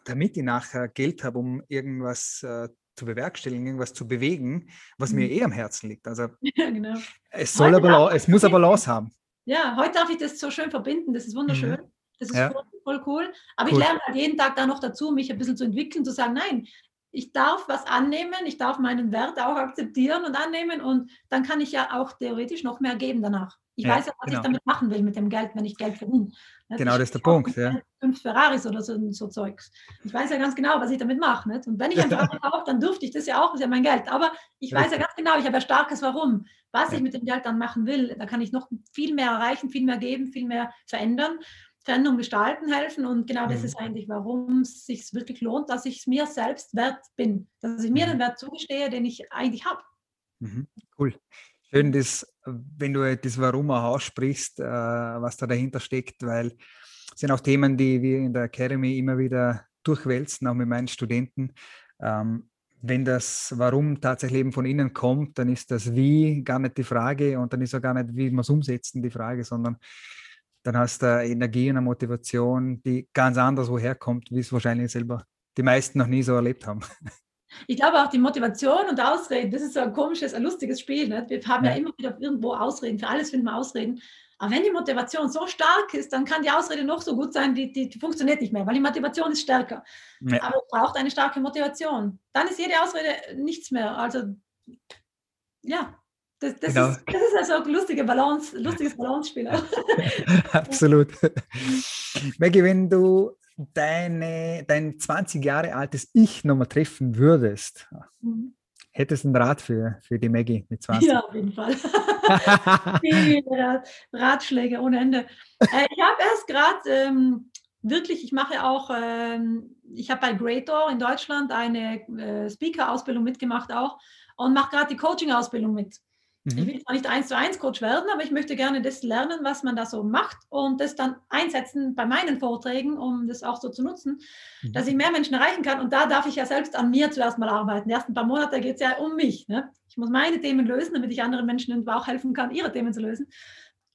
[SPEAKER 2] damit ich nachher Geld habe, um irgendwas äh, zu bewerkstelligen, irgendwas zu bewegen, was mhm. mir eh am Herzen liegt. Also ja, genau. es, soll aber, es muss aber Balance haben.
[SPEAKER 3] Ja, heute darf ich das so schön verbinden. Das ist wunderschön. Mhm. Das ist ja. voll, voll, cool. Aber cool. ich lerne halt jeden Tag da noch dazu, mich ein bisschen zu entwickeln, zu sagen, nein, ich darf was annehmen, ich darf meinen Wert auch akzeptieren und annehmen und dann kann ich ja auch theoretisch noch mehr geben danach. Ich ja, weiß ja, was genau. ich damit machen will mit dem Geld, wenn ich Geld verdiene.
[SPEAKER 2] Genau, das ist der Punkt. Ja.
[SPEAKER 3] Fünf Ferraris oder so, so Zeugs. Ich weiß ja ganz genau, was ich damit mache. Nicht? Und wenn ich ein Ferrari kaufe, dann dürfte ich das ja auch, das ist ja mein Geld. Aber ich weiß ja ganz genau, ich habe ja starkes Warum. Was ich mit dem Geld dann machen will, da kann ich noch viel mehr erreichen, viel mehr geben, viel mehr verändern. Veränderung gestalten helfen und genau das mhm. ist eigentlich, warum es sich wirklich lohnt, dass ich es mir selbst wert bin, dass ich mir mhm. den Wert zugestehe, den ich eigentlich habe.
[SPEAKER 2] Mhm. Cool. Schön, dass, wenn du das Warum auch aussprichst, äh, was da dahinter steckt, weil es sind auch Themen, die wir in der Academy immer wieder durchwälzen, auch mit meinen Studenten. Ähm, wenn das Warum tatsächlich eben von innen kommt, dann ist das Wie gar nicht die Frage und dann ist auch gar nicht, wie man es umsetzen, die Frage, sondern dann hast du eine Energie und eine Motivation, die ganz anders woher kommt, wie es wahrscheinlich selber die meisten noch nie so erlebt haben.
[SPEAKER 3] Ich glaube auch die Motivation und Ausreden, das ist so ein komisches, ein lustiges Spiel. Ne? Wir haben ja. ja immer wieder irgendwo Ausreden, für alles finden wir Ausreden. Aber wenn die Motivation so stark ist, dann kann die Ausrede noch so gut sein, die, die, die funktioniert nicht mehr, weil die Motivation ist stärker. Ja. Aber es braucht eine starke Motivation. Dann ist jede Ausrede nichts mehr. Also ja, das, das, genau. ist, das ist also ein lustige Balance, lustiges Balance-Spiel.
[SPEAKER 2] Absolut. Maggie, wenn du deine, dein 20 Jahre altes Ich nochmal treffen würdest, mhm. hättest du einen Rat für, für die Maggie mit 20?
[SPEAKER 3] Ja, auf jeden Fall. Ratschläge ohne Ende. Äh, ich habe erst gerade ähm, wirklich, ich mache auch, ähm, ich habe bei Greator in Deutschland eine äh, Speaker-Ausbildung mitgemacht auch und mache gerade die Coaching-Ausbildung mit. Mhm. Ich will zwar nicht eins zu eins Coach werden, aber ich möchte gerne das lernen, was man da so macht und das dann einsetzen bei meinen Vorträgen, um das auch so zu nutzen, mhm. dass ich mehr Menschen erreichen kann. Und da darf ich ja selbst an mir zuerst mal arbeiten. Die ersten paar Monate geht es ja um mich. Ne? Ich muss meine Themen lösen, damit ich anderen Menschen auch helfen kann, ihre Themen zu lösen.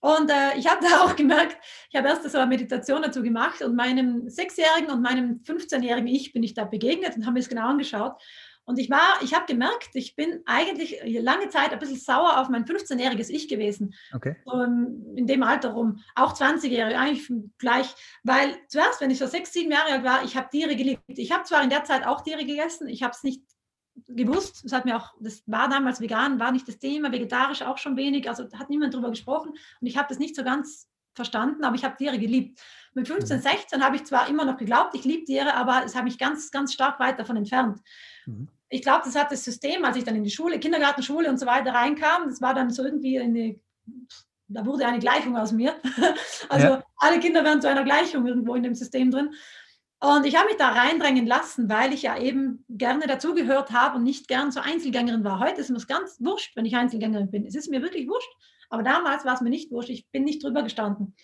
[SPEAKER 3] Und äh, ich habe da auch gemerkt, ich habe erst so eine Meditation dazu gemacht und meinem Sechsjährigen und meinem 15-jährigen Ich bin ich da begegnet und habe mir es genau angeschaut. Und ich war, ich habe gemerkt, ich bin eigentlich lange Zeit ein bisschen sauer auf mein 15-jähriges Ich gewesen. Okay. Um, in dem Alter rum. Auch 20-Jährige, eigentlich gleich. Weil zuerst, wenn ich so sechs, sieben Jahre alt war, ich habe Tiere geliebt. Ich habe zwar in der Zeit auch Tiere gegessen, ich habe es nicht gewusst. Das hat mir auch, das war damals vegan, war nicht das Thema, vegetarisch auch schon wenig, also hat niemand darüber gesprochen und ich habe das nicht so ganz verstanden, aber ich habe Tiere geliebt. Mit 15, 16 mhm. habe ich zwar immer noch geglaubt, ich liebe Tiere, aber es habe mich ganz, ganz stark weit davon entfernt. Mhm. Ich glaube, das hat das System, als ich dann in die Schule, Kindergarten, Schule und so weiter reinkam, das war dann so irgendwie eine, da wurde eine Gleichung aus mir. Also ja. alle Kinder werden zu einer Gleichung irgendwo in dem System drin. Und ich habe mich da reindrängen lassen, weil ich ja eben gerne dazugehört habe und nicht gern zur Einzelgängerin war. Heute ist mir es ganz wurscht, wenn ich Einzelgängerin bin. Es ist mir wirklich wurscht. Aber damals war es mir nicht wurscht. Ich bin nicht drüber gestanden.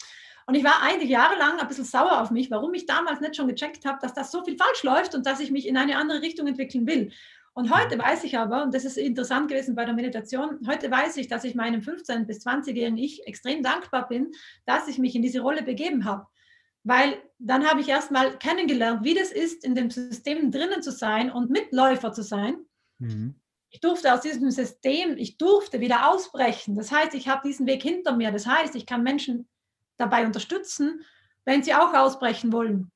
[SPEAKER 3] Und ich war einige Jahre lang ein bisschen sauer auf mich, warum ich damals nicht schon gecheckt habe, dass das so viel falsch läuft und dass ich mich in eine andere Richtung entwickeln will. Und heute weiß ich aber, und das ist interessant gewesen bei der Meditation, heute weiß ich, dass ich meinem 15- bis 20-jährigen Ich extrem dankbar bin, dass ich mich in diese Rolle begeben habe. Weil dann habe ich erst mal kennengelernt, wie das ist, in dem System drinnen zu sein und Mitläufer zu sein. Mhm. Ich durfte aus diesem System, ich durfte wieder ausbrechen. Das heißt, ich habe diesen Weg hinter mir. Das heißt, ich kann Menschen dabei unterstützen, wenn sie auch ausbrechen wollen.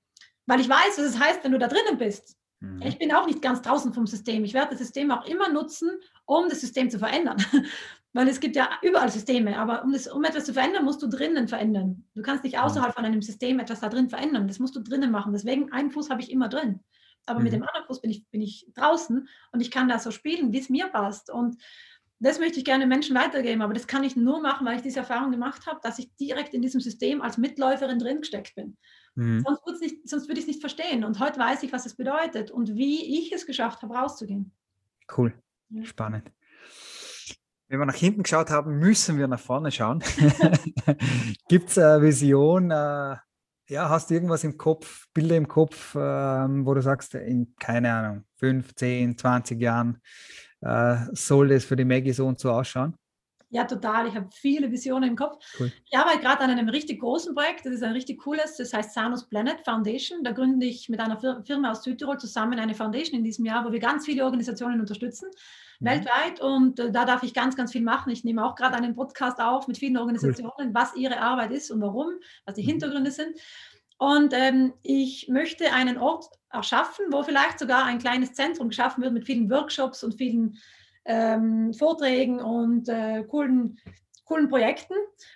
[SPEAKER 3] Weil ich weiß, was es heißt, wenn du da drinnen bist. Mhm. Ich bin auch nicht ganz draußen vom System. Ich werde das System auch immer nutzen, um das System zu verändern. Weil es gibt ja überall Systeme, aber um, das, um etwas zu verändern, musst du drinnen verändern. Du kannst nicht mhm. außerhalb von einem System etwas da drin verändern. Das musst du drinnen machen. Deswegen einen Fuß habe ich immer drin. Aber mhm. mit dem anderen Fuß bin ich, bin ich draußen und ich kann da so spielen, wie es mir passt. Und das möchte ich gerne Menschen weitergeben, aber das kann ich nur machen, weil ich diese Erfahrung gemacht habe, dass ich direkt in diesem System als Mitläuferin drin gesteckt bin. Mhm. Sonst, nicht, sonst würde ich es nicht verstehen. Und heute weiß ich, was es bedeutet und wie ich es geschafft habe, rauszugehen.
[SPEAKER 2] Cool, ja. spannend. Wenn wir nach hinten geschaut haben, müssen wir nach vorne schauen. Gibt es eine Vision? Äh, ja, hast du irgendwas im Kopf, Bilder im Kopf, ähm, wo du sagst, in, keine Ahnung, 5, 10, 20 Jahren äh, soll das für die Maggie so und so ausschauen?
[SPEAKER 3] Ja, total. Ich habe viele Visionen im Kopf. Cool. Ich arbeite gerade an einem richtig großen Projekt. Das ist ein richtig cooles. Das heißt Sanus Planet Foundation. Da gründe ich mit einer Firma aus Südtirol zusammen eine Foundation in diesem Jahr, wo wir ganz viele Organisationen unterstützen, mhm. weltweit. Und äh, da darf ich ganz, ganz viel machen. Ich nehme auch gerade einen Podcast auf mit vielen Organisationen, cool. was ihre Arbeit ist und warum, was die mhm. Hintergründe sind. Und ähm, ich möchte einen Ort erschaffen, wo vielleicht sogar ein kleines Zentrum geschaffen wird mit vielen Workshops und vielen ähm, Vorträgen und äh, coolen, coolen Projekten,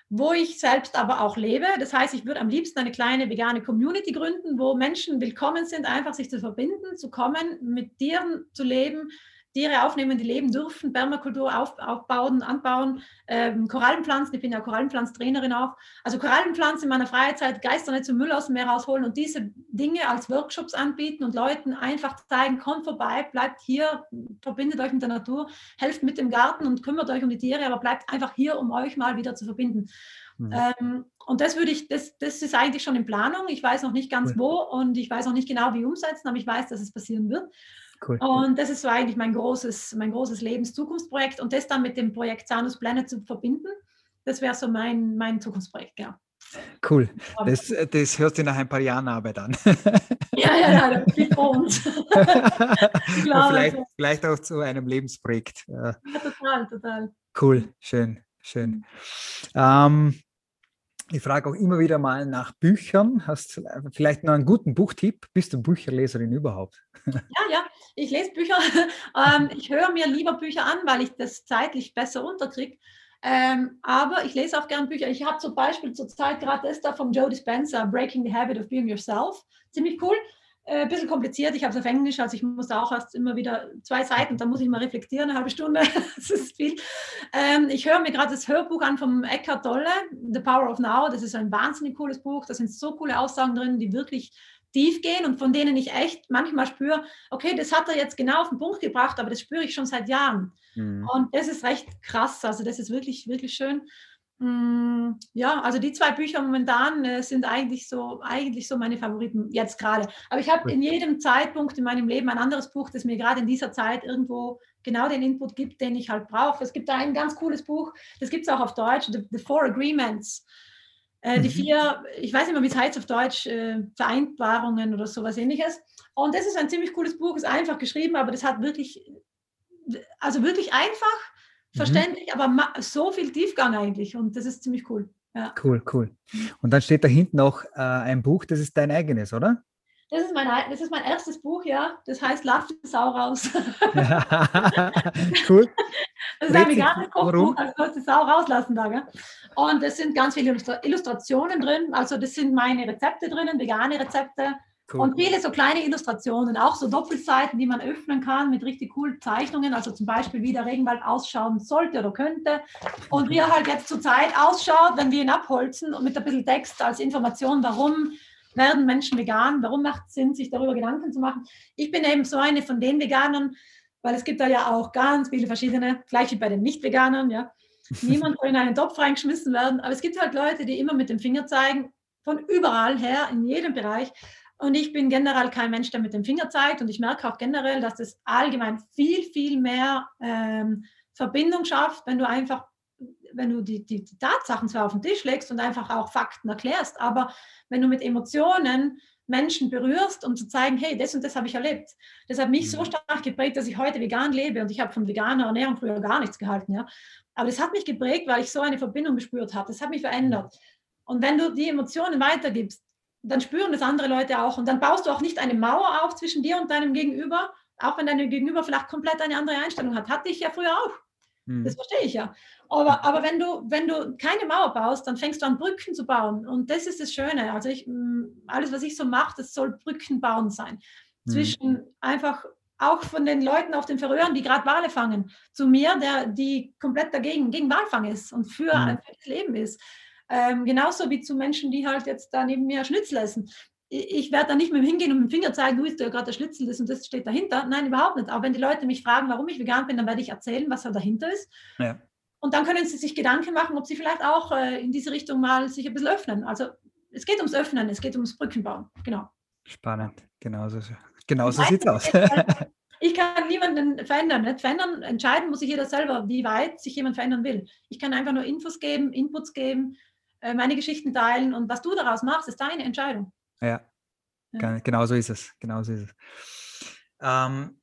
[SPEAKER 3] wo ich selbst aber auch lebe. Das heißt, ich würde am liebsten eine kleine vegane Community gründen, wo Menschen willkommen sind, einfach sich zu verbinden, zu kommen, mit Tieren zu leben, Tiere aufnehmen, die leben dürfen, Permakultur auf, aufbauen, anbauen, ähm, Korallenpflanzen, ich bin ja Korallenpflanztrainerin auch, also Korallenpflanzen in meiner Freizeit, Geister nicht zum Müll aus dem Meer rausholen und diese Dinge als Workshops anbieten und Leuten einfach zeigen, kommt vorbei, bleibt hier, verbindet euch mit der Natur, helft mit dem Garten und kümmert euch um die Tiere, aber bleibt einfach hier, um euch mal wieder zu verbinden. Mhm. Ähm, und das würde ich, das, das ist eigentlich schon in Planung. Ich weiß noch nicht ganz wo und ich weiß noch nicht genau, wie umsetzen, aber ich weiß, dass es passieren wird. Cool. Und das ist so eigentlich mein großes, mein großes Lebenszukunftsprojekt. Und das dann mit dem Projekt Sanus Planet zu verbinden, das wäre so mein, mein Zukunftsprojekt, ja.
[SPEAKER 2] Cool. Das, das hört sich nach ein paar Jahren Arbeit an.
[SPEAKER 3] Ja, ja, ja, das ist uns.
[SPEAKER 2] vielleicht, vielleicht auch zu einem Lebensprojekt.
[SPEAKER 3] Ja, total, total.
[SPEAKER 2] Cool, schön, schön. Ähm, ich frage auch immer wieder mal nach Büchern. Hast du vielleicht noch einen guten Buchtipp? Bist du Bücherleserin überhaupt?
[SPEAKER 3] Ja, ja, ich lese Bücher. Ähm, ich höre mir lieber Bücher an, weil ich das zeitlich besser unterkriege. Ähm, aber ich lese auch gerne Bücher. Ich habe zum Beispiel zurzeit gerade das da von Joe Dispenza, Breaking the Habit of Being Yourself. Ziemlich cool. Ein äh, bisschen kompliziert. Ich habe es auf Englisch, also ich muss auch erst immer wieder zwei Seiten, da muss ich mal reflektieren, eine halbe Stunde. das ist viel. Ähm, ich höre mir gerade das Hörbuch an vom Eckhart Tolle, The Power of Now. Das ist ein wahnsinnig cooles Buch. Da sind so coole Aussagen drin, die wirklich tief gehen und von denen ich echt manchmal spüre, okay, das hat er jetzt genau auf den Punkt gebracht, aber das spüre ich schon seit Jahren. Mhm. Und das ist recht krass. Also das ist wirklich, wirklich schön. Mm, ja, also die zwei Bücher momentan äh, sind eigentlich so, eigentlich so meine Favoriten jetzt gerade. Aber ich habe in jedem Zeitpunkt in meinem Leben ein anderes Buch, das mir gerade in dieser Zeit irgendwo genau den Input gibt, den ich halt brauche. Es gibt da ein ganz cooles Buch, das gibt es auch auf Deutsch, The, The Four Agreements. Äh, die mhm. vier, ich weiß nicht mehr, wie es heißt auf Deutsch, äh, Vereinbarungen oder sowas ähnliches. Und das ist ein ziemlich cooles Buch, ist einfach geschrieben, aber das hat wirklich, also wirklich einfach. Verständlich, mhm. aber so viel Tiefgang eigentlich und das ist ziemlich cool. Ja.
[SPEAKER 2] Cool, cool. Und dann steht da hinten noch äh, ein Buch, das ist dein eigenes, oder?
[SPEAKER 3] Das ist, mein, das ist mein erstes Buch, ja. Das heißt Lass die Sau raus.
[SPEAKER 2] cool.
[SPEAKER 3] Das ist ein veganes Kochbuch, also du die Sau rauslassen da. Gell? Und es sind ganz viele Illustrationen drin. Also das sind meine Rezepte drinnen, vegane Rezepte. Cool. Und viele so kleine Illustrationen, auch so Doppelseiten, die man öffnen kann mit richtig coolen Zeichnungen, also zum Beispiel, wie der Regenwald ausschauen sollte oder könnte. Und wie er halt jetzt zurzeit ausschaut, wenn wir ihn abholzen und mit ein bisschen Text als Information, warum werden Menschen vegan, warum macht es Sinn, sich darüber Gedanken zu machen. Ich bin eben so eine von den Veganern, weil es gibt da ja auch ganz viele verschiedene, gleich wie bei den Nicht-Veganern, ja. Niemand soll in einen Topf reingeschmissen werden, aber es gibt halt Leute, die immer mit dem Finger zeigen, von überall her, in jedem Bereich. Und ich bin generell kein Mensch, der mit dem Finger zeigt. Und ich merke auch generell, dass das allgemein viel, viel mehr ähm, Verbindung schafft, wenn du einfach, wenn du die, die, die, Tatsachen zwar auf den Tisch legst und einfach auch Fakten erklärst, aber wenn du mit Emotionen Menschen berührst, um zu zeigen, hey, das und das habe ich erlebt. Das hat mich so mhm. stark geprägt, dass ich heute vegan lebe und ich habe von veganer Ernährung früher gar nichts gehalten. Ja? Aber das hat mich geprägt, weil ich so eine Verbindung gespürt habe. Das hat mich verändert. Mhm. Und wenn du die Emotionen weitergibst, dann spüren das andere Leute auch. Und dann baust du auch nicht eine Mauer auf zwischen dir und deinem Gegenüber, auch wenn dein Gegenüber vielleicht komplett eine andere Einstellung hat. Hatte ich ja früher auch. Hm. Das verstehe ich ja. Aber, aber wenn, du, wenn du keine Mauer baust, dann fängst du an, Brücken zu bauen. Und das ist das Schöne. Also ich, mm, alles, was ich so mache, das soll Brücken bauen sein. Hm. Zwischen einfach auch von den Leuten auf den Verröhren, die gerade Wale fangen, zu mir, der die komplett dagegen, gegen Walfang ist und für hm. ein Leben ist. Ähm, genauso wie zu Menschen, die halt jetzt da neben mir Schnitzel essen. Ich, ich werde da nicht mehr hingehen und mit dem Finger zeigen, du isst ja gerade der Schnitzel das und das steht dahinter. Nein, überhaupt nicht. Aber wenn die Leute mich fragen, warum ich vegan bin, dann werde ich erzählen, was da dahinter ist. Ja. Und dann können sie sich Gedanken machen, ob sie vielleicht auch äh, in diese Richtung mal sich ein bisschen öffnen. Also es geht ums Öffnen, es geht ums Brückenbauen. Genau.
[SPEAKER 2] Spannend. Genauso, genauso sieht es aus.
[SPEAKER 3] Ich kann niemanden verändern. Nicht? Verändern, entscheiden muss sich jeder selber, wie weit sich jemand verändern will. Ich kann einfach nur Infos geben, Inputs geben, meine Geschichten teilen und was du daraus machst, ist deine Entscheidung.
[SPEAKER 2] Ja, ja. genau so ist es. Genau so ist es. Ähm,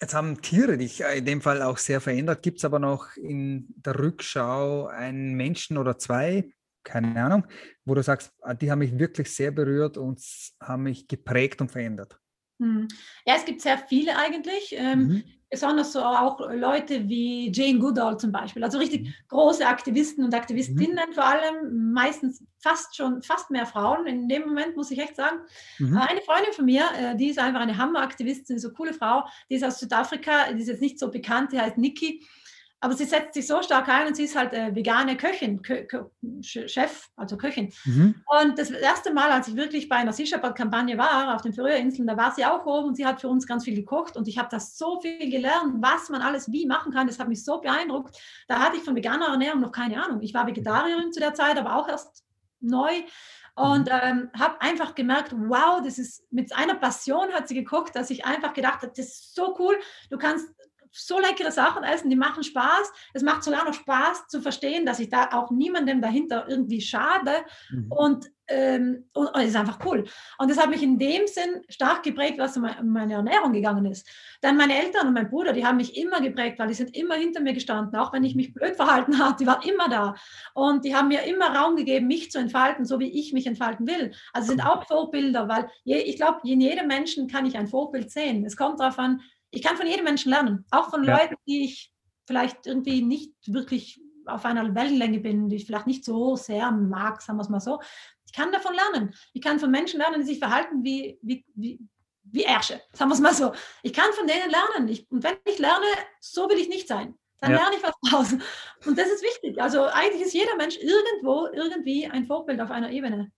[SPEAKER 2] jetzt haben Tiere dich in dem Fall auch sehr verändert. Gibt es aber noch in der Rückschau einen Menschen oder zwei, keine Ahnung, wo du sagst, ah, die haben mich wirklich sehr berührt und haben mich geprägt und verändert?
[SPEAKER 3] Hm. Ja, es gibt sehr viele eigentlich. Ähm, mhm besonders so auch Leute wie Jane Goodall zum Beispiel, also richtig mhm. große Aktivisten und Aktivistinnen mhm. vor allem, meistens fast schon, fast mehr Frauen. In dem Moment muss ich echt sagen, mhm. eine Freundin von mir, äh, die ist einfach eine Hammeraktivistin, so coole Frau, die ist aus Südafrika, die ist jetzt nicht so bekannt, die heißt Nikki aber sie setzt sich so stark ein und sie ist halt äh, vegane Köchin, Kö Kö Chef, also Köchin. Mhm. Und das erste Mal, als ich wirklich bei einer Sea Shepherd-Kampagne war, auf den Färöerinseln, da war sie auch oben und sie hat für uns ganz viel gekocht und ich habe das so viel gelernt, was man alles wie machen kann. Das hat mich so beeindruckt. Da hatte ich von veganer Ernährung noch keine Ahnung. Ich war Vegetarierin zu der Zeit, aber auch erst neu und mhm. ähm, habe einfach gemerkt, wow, das ist mit einer Passion hat sie gekocht, dass ich einfach gedacht habe, das ist so cool. Du kannst so leckere Sachen essen, die machen Spaß. Es macht sogar noch Spaß zu verstehen, dass ich da auch niemandem dahinter irgendwie schade. Mhm. Und, ähm, und, und es ist einfach cool. Und das hat mich in dem Sinn stark geprägt, was meine Ernährung gegangen ist. Dann meine Eltern und mein Bruder, die haben mich immer geprägt, weil die sind immer hinter mir gestanden, auch wenn ich mich blöd verhalten habe, die waren immer da. Und die haben mir immer Raum gegeben, mich zu entfalten, so wie ich mich entfalten will. Also sind auch Vorbilder, weil je, ich glaube, in jedem Menschen kann ich ein Vorbild sehen. Es kommt darauf an, ich kann von jedem Menschen lernen, auch von ja. Leuten, die ich vielleicht irgendwie nicht wirklich auf einer Wellenlänge bin, die ich vielleicht nicht so sehr mag, sagen wir es mal so. Ich kann davon lernen. Ich kann von Menschen lernen, die sich verhalten wie, wie, wie, wie Ärsche, sagen wir es mal so. Ich kann von denen lernen. Ich, und wenn ich lerne, so will ich nicht sein. Dann ja. lerne ich was draus. Und das ist wichtig. Also eigentlich ist jeder Mensch irgendwo, irgendwie ein Vorbild auf einer Ebene.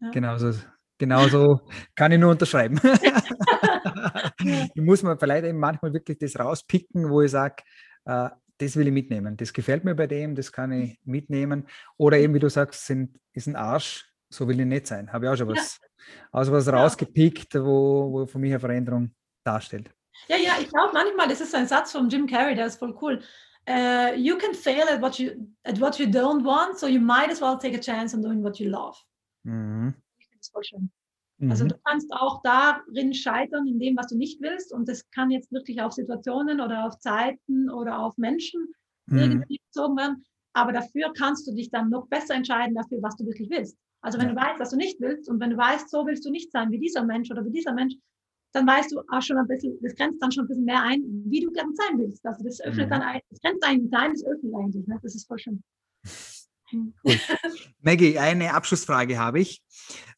[SPEAKER 2] Ja. Genau so. Genauso kann ich nur unterschreiben. muss man vielleicht eben manchmal wirklich das rauspicken, wo ich sage, äh, das will ich mitnehmen. Das gefällt mir bei dem, das kann ich mitnehmen. Oder eben, wie du sagst, sind, ist ein Arsch, so will ich nicht sein. Habe ich auch schon was, ja. also was rausgepickt, wo, wo für mich eine Veränderung darstellt.
[SPEAKER 3] Ja, ja, ich glaube manchmal, das ist ein Satz von Jim Carrey, der ist voll cool. Uh, you can fail at what you at what you don't want, so you might as well take a chance on doing what you love. Mhm. Das ist voll schön. Also mhm. du kannst auch darin scheitern, in dem, was du nicht willst. Und das kann jetzt wirklich auf Situationen oder auf Zeiten oder auf Menschen mhm. irgendwie bezogen werden. Aber dafür kannst du dich dann noch besser entscheiden dafür, was du wirklich willst. Also wenn ja. du weißt, was du nicht willst und wenn du weißt, so willst du nicht sein wie dieser Mensch oder wie dieser Mensch, dann weißt du auch schon ein bisschen, das grenzt dann schon ein bisschen mehr ein, wie du gerne sein willst. Also das öffnet mhm. dann ein, das grenzt eigentlich ein, das öffnet eigentlich. Ne? Das ist voll schön.
[SPEAKER 2] Cool. Maggie, eine Abschlussfrage habe ich.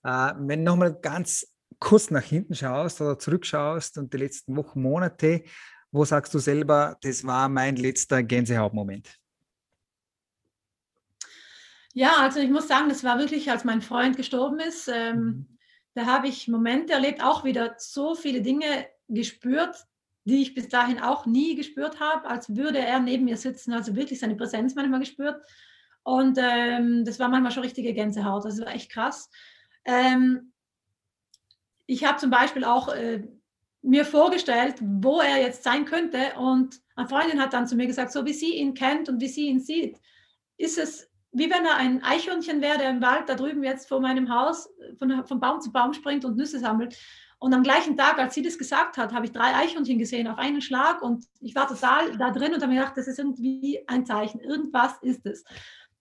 [SPEAKER 2] Äh, wenn du nochmal ganz kurz nach hinten schaust oder zurückschaust und die letzten Wochen, Monate, wo sagst du selber, das war mein letzter Gänsehautmoment?
[SPEAKER 3] Ja, also ich muss sagen, das war wirklich, als mein Freund gestorben ist. Ähm, mhm. Da habe ich Momente erlebt, auch wieder so viele Dinge gespürt, die ich bis dahin auch nie gespürt habe, als würde er neben mir sitzen, also wirklich seine Präsenz manchmal gespürt. Und ähm, das war manchmal schon richtige Gänsehaut. Das war echt krass. Ähm, ich habe zum Beispiel auch äh, mir vorgestellt, wo er jetzt sein könnte. Und eine Freundin hat dann zu mir gesagt, so wie sie ihn kennt und wie sie ihn sieht, ist es wie wenn er ein Eichhörnchen wäre, der im Wald da drüben jetzt vor meinem Haus von, von Baum zu Baum springt und Nüsse sammelt. Und am gleichen Tag, als sie das gesagt hat, habe ich drei Eichhörnchen gesehen auf einen Schlag und ich war total da drin und habe mir gedacht, das ist irgendwie ein Zeichen, irgendwas ist es.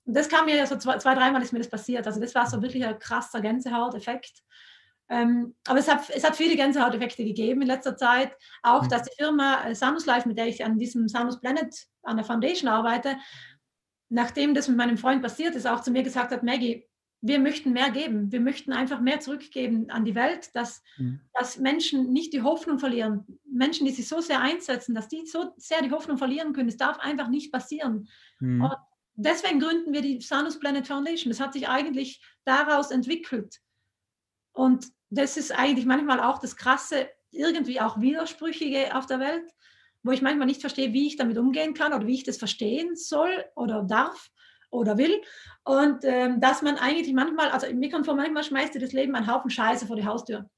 [SPEAKER 3] Und das kam mir ja so zwei, zwei dreimal ist mir das passiert. Also das war so wirklich ein krasser Gänsehauteffekt. Ähm, aber es hat, es hat viele Gänsehauteffekte gegeben in letzter Zeit. Auch, mhm. dass die Firma äh, Sanus Life, mit der ich an diesem Sanus Planet, an der Foundation arbeite, nachdem das mit meinem Freund passiert ist, auch zu mir gesagt hat, Maggie, wir möchten mehr geben. Wir möchten einfach mehr zurückgeben an die Welt, dass, mhm. dass Menschen nicht die Hoffnung verlieren. Menschen, die sich so sehr einsetzen, dass die so sehr die Hoffnung verlieren können. Es darf einfach nicht passieren. Mhm. Und deswegen gründen wir die Sanus Planet Foundation. Das hat sich eigentlich daraus entwickelt. Und das ist eigentlich manchmal auch das Krasse, irgendwie auch Widersprüchige auf der Welt, wo ich manchmal nicht verstehe, wie ich damit umgehen kann oder wie ich das verstehen soll oder darf oder will. Und ähm, dass man eigentlich manchmal, also mir kommt vor, manchmal schmeißt dir das Leben einen Haufen Scheiße vor die Haustür.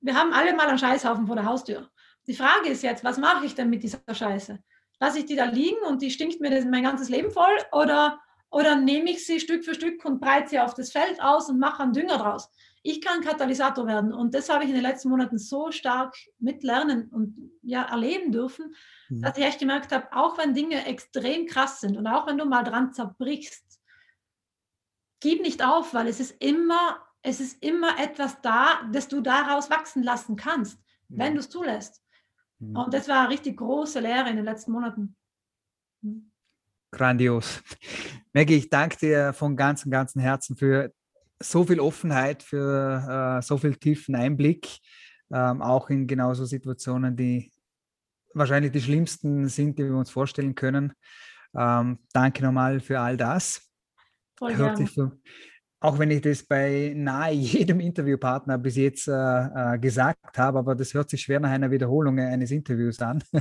[SPEAKER 3] Wir haben alle mal einen Scheißhaufen vor der Haustür. Die Frage ist jetzt, was mache ich denn mit dieser Scheiße? Lasse ich die da liegen und die stinkt mir mein ganzes Leben voll oder, oder nehme ich sie Stück für Stück und breite sie auf das Feld aus und mache einen Dünger draus. Ich kann Katalysator werden und das habe ich in den letzten Monaten so stark mitlernen und ja, erleben dürfen, mhm. dass ich echt gemerkt habe, auch wenn Dinge extrem krass sind und auch wenn du mal dran zerbrichst, gib nicht auf, weil es ist immer, es ist immer etwas da, das du daraus wachsen lassen kannst, mhm. wenn du es zulässt. Mhm. Und das war eine richtig große Lehre in den letzten Monaten.
[SPEAKER 2] Mhm. Grandios. Maggie, ich danke dir von ganzem, ganzem Herzen für so viel Offenheit, für äh, so viel tiefen Einblick, ähm, auch in genauso Situationen, die wahrscheinlich die schlimmsten sind, die wir uns vorstellen können. Ähm, danke nochmal für all das. Voll Hört sich so, auch wenn ich das bei nahe jedem Interviewpartner bis jetzt äh, äh, gesagt habe, aber das hört sich schwer nach einer Wiederholung eines Interviews an.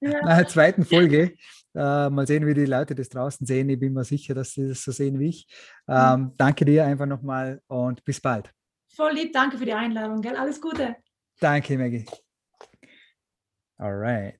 [SPEAKER 2] ja. Nach der zweiten Folge. Äh, mal sehen, wie die Leute das draußen sehen. Ich bin mir sicher, dass sie das so sehen wie ich. Ähm, mhm. Danke dir einfach nochmal und bis bald.
[SPEAKER 3] Voll lieb, danke für die Einladung. Gell? Alles Gute.
[SPEAKER 2] Danke, Maggie. All right.